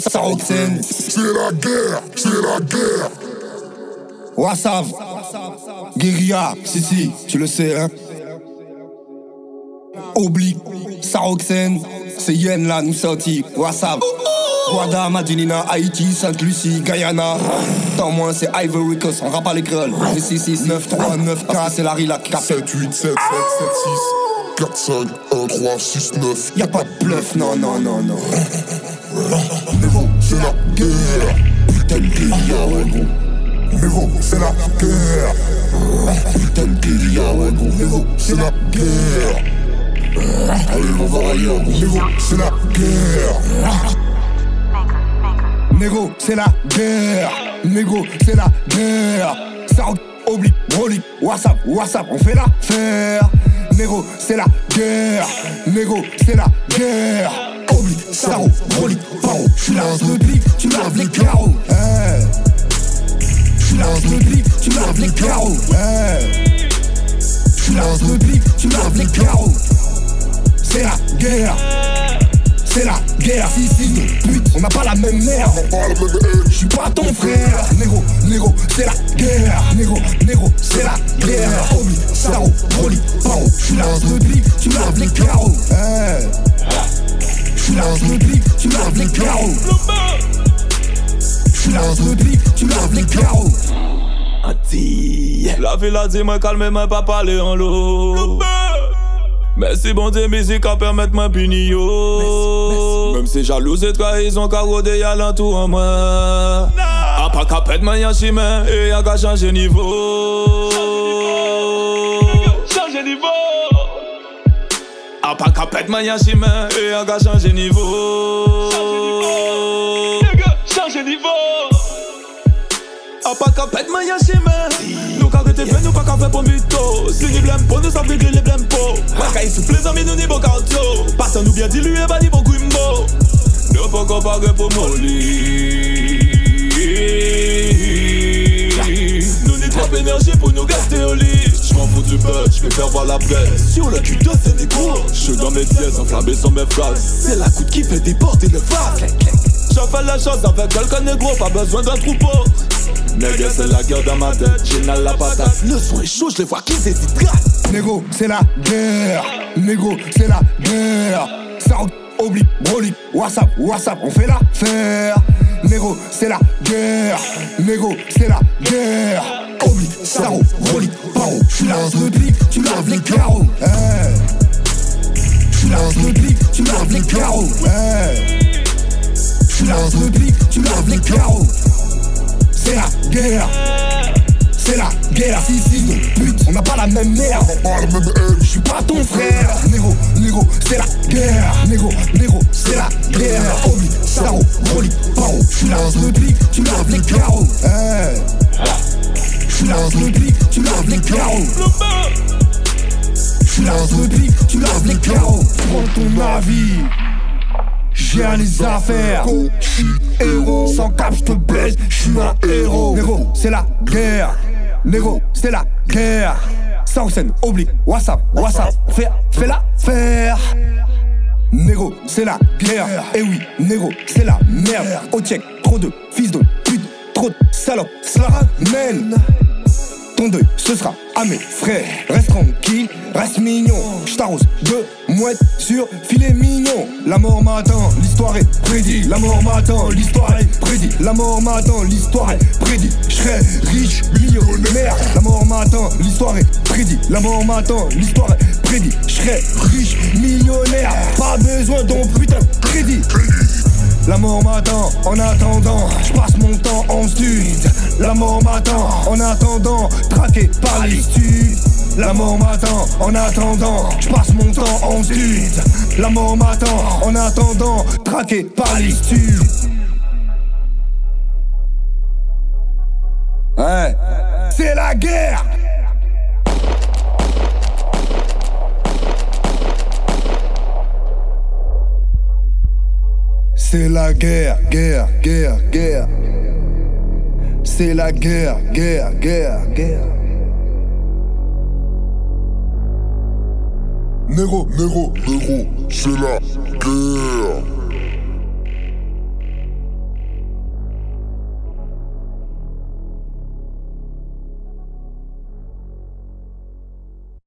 ça. C'est la guerre, c'est la guerre. Wassav, Guérilla, si, si, tu le sais, hein. Oblique, Saroxène, c'est Yen là, nous sortis, Wassav. Guada, Madinina, Haïti, Sainte-Lucie, Guyana. Tant moins, c'est Ivory Coast, on rappe à l'école. 6, 6, 9, 3, 9, 4, c'est la Rilac. 7, 8, 7, 7, 7, 6, 4, 5, 1, 3, 6, 9. Y'a pas de bluff, non, non, non, non. C'est la guerre. Putain de guérilla, gros. Néro, c'est la guerre. Putain de guérilla, ouais, gros. Néro, c'est la guerre. Allez, on va voir ailleurs, gros. Néro, c'est la guerre. Négo, c'est la guerre. Négo, c'est la guerre. Ça oblique, brolique, WhatsApp, WhatsApp, on fait l'affaire. Négo, c'est la guerre. Négo, c'est la guerre. Oblique, saro, brolique, J'suis là, le pic, tu laves les carreaux. Hey. J'suis là, le pic, tu laves les carreaux. Hey. J'suis là, le pic, tu laves les carreaux. C'est la guerre. C'est la guerre, si si pute, on n'a pas la même merde. Je suis pas ton frère Négo, négo, c'est la guerre Négo, négo, c'est la guerre Oublie, saro, broli, paro J'suis là, le pic, tu laves les carreaux hey. J'suis là, le pic, tu laves les carreaux. J'suis là, le tu laves les carreaux. La ville a dit moi calme moi pas parler en l'eau. Merci bon Dieu musique à permettre moi punir yo. Même si jalouse et trahison car rodé y'a l'entour en moi. A pas qu'à pète moi y'a chemin et qu'à changer niveau A pas qu'à pète y'a chemin et y'a qu'à changer niveau. Changer niveau. A pas qu'à pète y'a chemin Nous qu'à arrêter fait nous pas qu'à faire pour mytho Si ni blême pour nous ça fait les pour. Pas qu'à souffler les amis nous ni bon cardio Pas nous bien dilué pas ni bon guimbo Nous pas qu'à parer pour molly Trop énergie pour nous gaster au lit J'm'en fous du buzz, j'vais faire voir la presse Sur le cul de Sénégal J'suis dans mes pièces enflammé sur mes phrases C'est la coude qui fait déporter le je fais les choses avec quelqu'un négro, pas besoin d'un troupeau. Nègre, c'est la guerre dans ma tête, j'ai la patate. Le son est chaud, je les vois qu'ils hésitent. Négo, c'est la guerre. Négo, c'est la guerre. Ça oblique, brolique, WhatsApp, WhatsApp, on fait l'affaire. Négo, c'est la guerre. Négo, c'est la guerre. Oblique, saro, brolique, paro. J'suis là, le pic, tu laves les carreaux. Hey. J'suis là, le pic, tu laves les carreaux. Hey. Tu laves le pic, tu laves les carreaux. C'est la guerre. C'est la guerre, si si pute, on n'a pas la même merde. Pas la même haine. Je suis pas ton frère. Négo, négo, c'est la guerre. Négo, négo, c'est la guerre. Oublie, saro, broli, paro. Tu laves le pic, Tu laves le pic, tu laves les carreaux. Prends ton avis. J'ai les affaires, j'suis héros. Sans cap, j'te baise, j'suis un héros. Négo, c'est la guerre. Négo, c'est la guerre. Sans scène, oblique, WhatsApp, WhatsApp, fais, fais la faire. Négo, c'est la guerre. Et oui, négo, c'est la merde. Au check, trop de fils de pute, trop de salopes, cela. Ce sera à mes frères. Reste tranquille, reste mignon. J't'arrose de mouettes sur filet mignon. La mort m'attend, l'histoire est prédit. La mort m'attend, l'histoire est prédit. La mort m'attend, l'histoire est prédit. J'serai riche, millionnaire. La mort m'attend, l'histoire est prédit. La mort m'attend, l'histoire est prédit. J'serai riche, millionnaire. Pas besoin d'un putain de. La mort m'attend en attendant, je passe mon temps en stud. La mort m'attend en attendant, traqué par les. La mort m'attend en attendant, je passe mon temps en stud. La mort m'attend en attendant, traqué par les. Ouais, c'est la guerre! C'est la guerre, guerre, guerre, guerre. C'est la guerre, guerre, guerre, guerre. Néro, Néro, Néro, c'est la guerre.